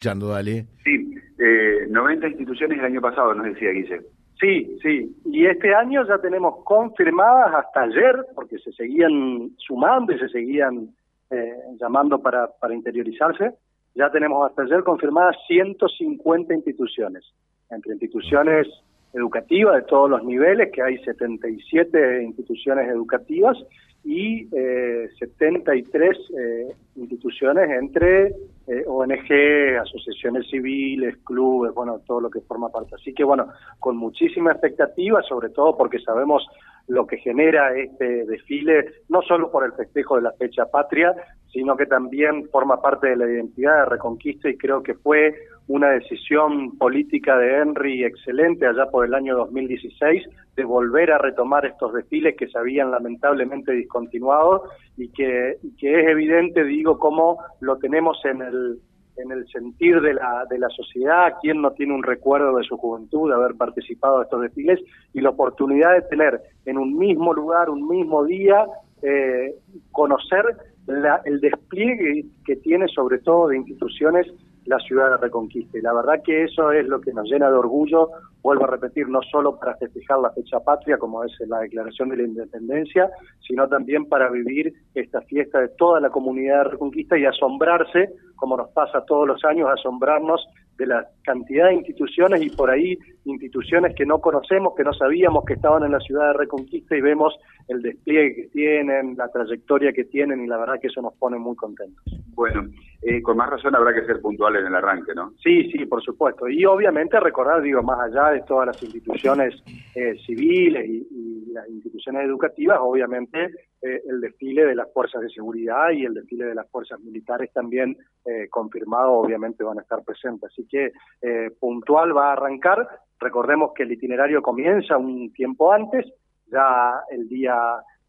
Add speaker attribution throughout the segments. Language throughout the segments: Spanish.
Speaker 1: Chando, dale.
Speaker 2: Sí, eh, 90 instituciones el año pasado, nos decía Guille.
Speaker 3: Sí, sí. Y este año ya tenemos confirmadas hasta ayer, porque se seguían sumando y se seguían eh, llamando para, para interiorizarse, ya tenemos hasta ayer confirmadas 150 instituciones, entre instituciones educativas de todos los niveles, que hay 77 instituciones educativas y eh, 73 eh, instituciones entre eh, ONG, asociaciones civiles, clubes, bueno, todo lo que forma parte. Así que bueno, con muchísima expectativa, sobre todo porque sabemos lo que genera este desfile, no solo por el festejo de la fecha patria, sino que también forma parte de la identidad de Reconquista y creo que fue una decisión política de Henry excelente allá por el año 2016 de volver a retomar estos desfiles que se habían lamentablemente discontinuado y que, es evidente, digo, cómo lo tenemos en el en el sentir de la, de la sociedad, quién no tiene un recuerdo de su juventud, de haber participado de estos desfiles y la oportunidad de tener en un mismo lugar, un mismo día, eh, conocer el despliegue que tiene sobre todo de instituciones la ciudad de Reconquista. Y la verdad que eso es lo que nos llena de orgullo, vuelvo a repetir, no solo para festejar la fecha patria, como es la declaración de la independencia, sino también para vivir esta fiesta de toda la comunidad de Reconquista y asombrarse, como nos pasa todos los años, asombrarnos de la cantidad de instituciones y por ahí instituciones que no conocemos, que no sabíamos que estaban en la ciudad de Reconquista y vemos el despliegue que tienen, la trayectoria que tienen y la verdad que eso nos pone muy contentos.
Speaker 2: Bueno, eh, con más razón habrá que ser puntual en el arranque, ¿no?
Speaker 3: Sí, sí, por supuesto. Y obviamente recordar, digo, más allá de todas las instituciones eh, civiles y, las instituciones educativas, obviamente eh, el desfile de las fuerzas de seguridad y el desfile de las fuerzas militares también eh, confirmado, obviamente van a estar presentes. Así que eh, puntual va a arrancar. Recordemos que el itinerario comienza un tiempo antes, ya el día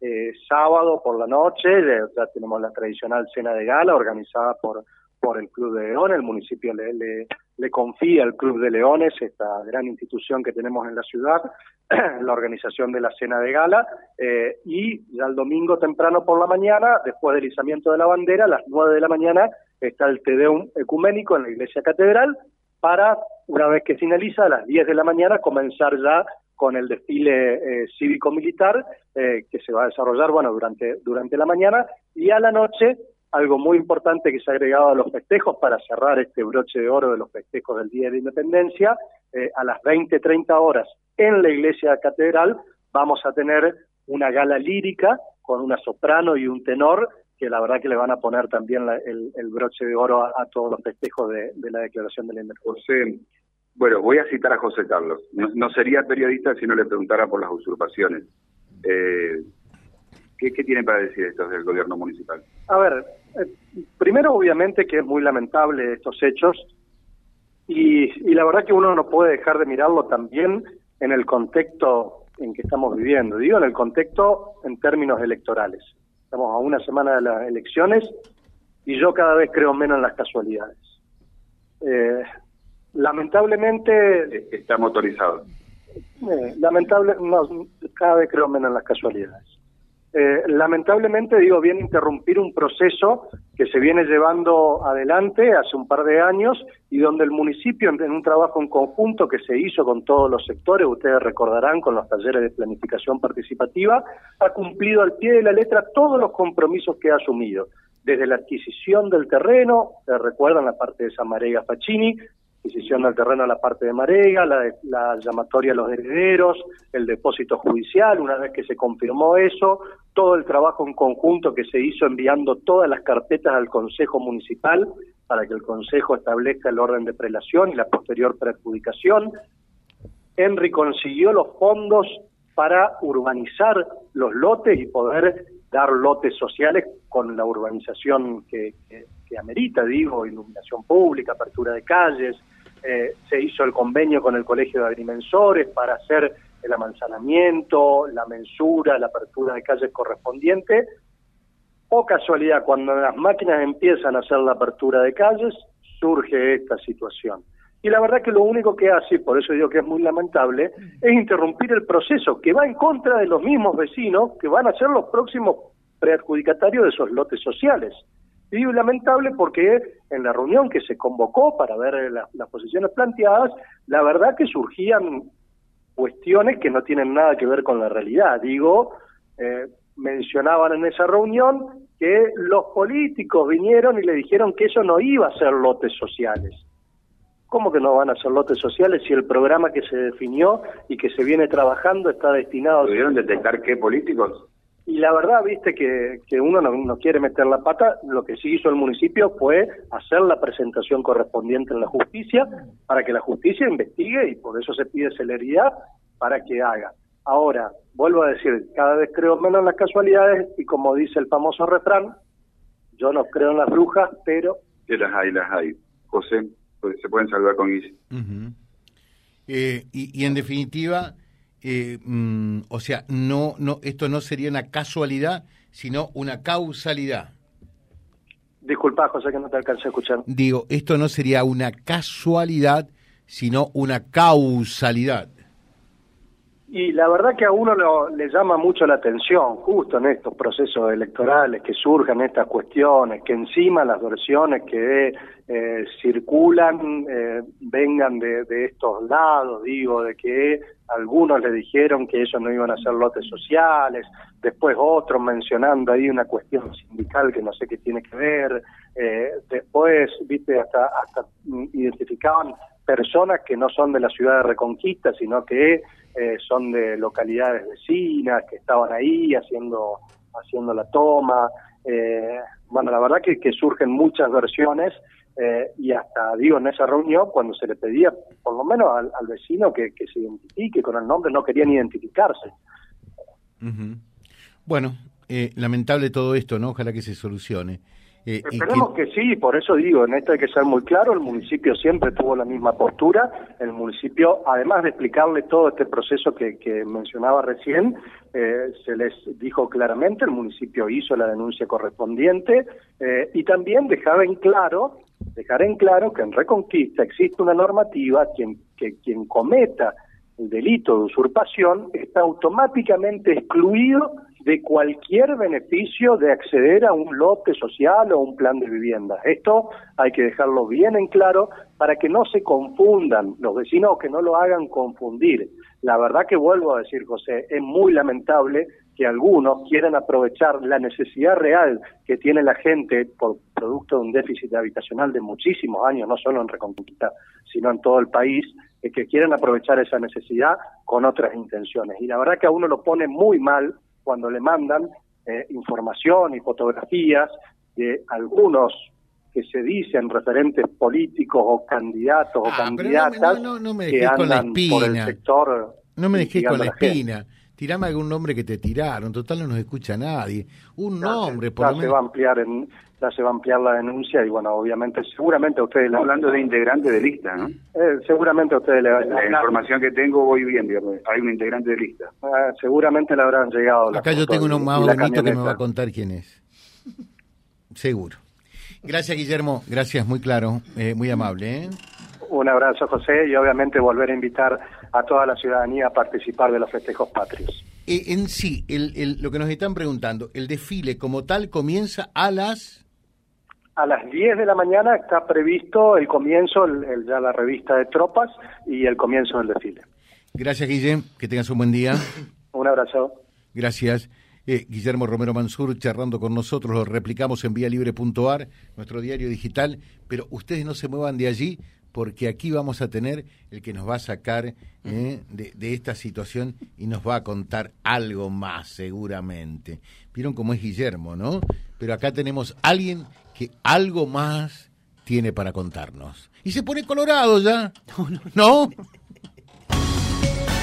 Speaker 3: eh, sábado por la noche, ya tenemos la tradicional cena de gala organizada por por el Club de Leones, el municipio le, le, le, confía al Club de Leones, esta gran institución que tenemos en la ciudad, la organización de la cena de gala, eh, y ya el domingo temprano por la mañana, después del izamiento de la bandera, a las nueve de la mañana, está el Tedeum ecuménico en la iglesia catedral, para, una vez que finaliza, a las diez de la mañana, comenzar ya con el desfile eh, cívico-militar eh, que se va a desarrollar, bueno, durante, durante la mañana, y a la noche algo muy importante que se ha agregado a los festejos para cerrar este broche de oro de los festejos del Día de la Independencia, eh, a las 20, 30 horas en la iglesia catedral vamos a tener una gala lírica con una soprano y un tenor que la verdad que le van a poner también la, el, broche de oro a, todos los festejos de, de, la declaración de la independencia.
Speaker 2: José, bueno, voy a citar a José Carlos. No, no sería periodista si no le preguntara por las usurpaciones. Eh, ¿Qué, ¿Qué tienen para decir estos del gobierno municipal?
Speaker 3: A ver, eh, primero obviamente que es muy lamentable estos hechos y, y la verdad que uno no puede dejar de mirarlo también en el contexto en que estamos viviendo. Digo, en el contexto en términos electorales. Estamos a una semana de las elecciones y yo cada vez creo menos en las casualidades. Eh, lamentablemente...
Speaker 2: Está motorizado.
Speaker 3: Eh, lamentable, no, cada vez creo menos en las casualidades. Eh, lamentablemente, digo, viene a interrumpir un proceso que se viene llevando adelante hace un par de años y donde el municipio, en, un trabajo en conjunto que se hizo con todos los sectores, ustedes recordarán con los talleres de planificación participativa, ha cumplido al pie de la letra todos los compromisos que ha asumido, desde la adquisición del terreno, recuerdan la parte de Samarega Facchini, adquisición del terreno a la parte de Marega, la, la, llamatoria a los herederos, el depósito judicial, una vez que se confirmó eso, todo el trabajo en conjunto que se hizo enviando todas las carpetas al Consejo Municipal para que el Consejo establezca el orden de prelación y la posterior preadjudicación. Henry consiguió los fondos para urbanizar los lotes y poder dar lotes sociales con la urbanización que, que amerita, digo, iluminación pública, apertura de calles, eh, se hizo el convenio con el Colegio de Agrimensores para hacer el amanzanamiento, la mensura, la apertura de calles correspondiente. O casualidad, cuando las máquinas empiezan a hacer la apertura de calles, surge esta situación. Y la verdad que lo único que hace, por eso digo que es muy lamentable, es interrumpir el proceso que va en contra de los mismos vecinos que van a ser los próximos preadjudicatarios de esos lotes sociales. Y lamentable porque en la reunión que se convocó para ver las posiciones planteadas, la verdad que surgían cuestiones que no tienen nada que ver con la realidad. Digo, eh, mencionaban en esa reunión que los políticos vinieron y le dijeron que eso no iba a ser lotes sociales. ¿Cómo que no van a ser lotes sociales si el programa que se definió y que se viene trabajando está destinado...
Speaker 2: ¿Pudieron detectar qué políticos?
Speaker 3: Y la verdad, viste, que, que uno no, no, quiere meter la pata, lo que sí hizo el municipio fue hacer la presentación correspondiente en la justicia para que la justicia investigue y por eso se pide celeridad para que haga. Ahora, vuelvo a decir, cada vez creo menos en las casualidades y como dice el famoso refrán, yo no creo en las brujas, pero...
Speaker 2: Que las hay, las hay. José, pues, se pueden saludar con Guille.
Speaker 1: Eh, y, en definitiva, eh, mm, o sea, no, no, esto no sería una casualidad, sino una causalidad.
Speaker 3: Disculpa, José, que no te alcancé a escuchar.
Speaker 1: Digo, esto no sería una casualidad, sino una causalidad.
Speaker 3: Y la verdad que a uno le llama mucho la atención, justo en estos procesos electorales, que surjan estas cuestiones, que encima las versiones que eh, circulan eh, vengan de, de, estos lados, digo, de que algunos le dijeron que ellos no iban a ser lotes sociales, después otros mencionando ahí una cuestión sindical que no sé qué tiene que ver, eh, después, viste, hasta, hasta identificaban personas que no son de la ciudad de Reconquista, sino que eh, son de localidades vecinas que estaban ahí haciendo haciendo la toma. Eh, bueno, la verdad que, surgen muchas versiones eh, y hasta digo en esa reunión cuando se le pedía por lo menos al, vecino que, se identifique con el nombre no querían identificarse.
Speaker 1: Bueno, lamentable todo esto, ¿no? Ojalá que se solucione.
Speaker 3: Eh, Esperemos que... sí, por eso digo, en esto hay que ser muy claro, el municipio siempre tuvo la misma postura, el municipio, además de explicarle todo este proceso que, mencionaba recién, eh, se les dijo claramente, el municipio hizo la denuncia correspondiente eh, y también dejaba en claro, dejar en claro que en Reconquista existe una normativa quien, que quien cometa el delito de usurpación está automáticamente excluido de cualquier beneficio de acceder a un lote social o un plan de vivienda. Esto hay que dejarlo bien en claro para que no se confundan los vecinos que no lo hagan confundir. La verdad que vuelvo a decir, José, es muy lamentable que algunos quieran aprovechar la necesidad real que tiene la gente por producto de un déficit habitacional de muchísimos años, no solo en Reconquista, sino en todo el país, que quieren aprovechar esa necesidad con otras intenciones. Y la verdad que a uno lo pone muy mal cuando le mandan eh, información y fotografías de algunos que se dicen referentes políticos o candidatos o ah, candidatas
Speaker 1: no, no, me que andan por el sector. No me dejes con la espina. Tirame algún nombre que te tiraron, total no nos escucha nadie. Un nombre,
Speaker 3: por lo menos. Se va a ampliar en, ya se va a ampliar la denuncia y bueno, obviamente, seguramente a ustedes...
Speaker 2: Hablando de integrante de lista, ¿no?
Speaker 3: Eh, seguramente a ustedes le
Speaker 2: La información que tengo voy bien, hay un integrante de lista.
Speaker 3: Ah, seguramente le habrán llegado.
Speaker 1: Acá yo tengo uno más bonito que me va a contar quién es. Seguro. Gracias, Guillermo. Gracias, muy claro, eh, muy amable. ¿eh?
Speaker 3: Un abrazo, José, y obviamente volver a invitar a toda la ciudadanía a participar de los festejos patrios.
Speaker 1: en sí, el, lo que nos están preguntando, el desfile como tal comienza a las...
Speaker 3: A las 10 de la mañana está previsto el comienzo, el, ya la revista de tropas y el comienzo del desfile.
Speaker 1: Gracias, Guillem. Que tengas un buen día.
Speaker 3: un abrazo.
Speaker 1: Gracias. Eh, Guillermo Romero Mansur charlando con nosotros, lo replicamos en vialibre.ar, nuestro diario digital, pero ustedes no se muevan de allí porque aquí vamos a tener el que nos va a sacar eh, de, esta situación y nos va a contar algo más seguramente. Vieron cómo es Guillermo, ¿no? Pero acá tenemos alguien que algo más tiene para contarnos. Y se pone colorado ya. ¿No?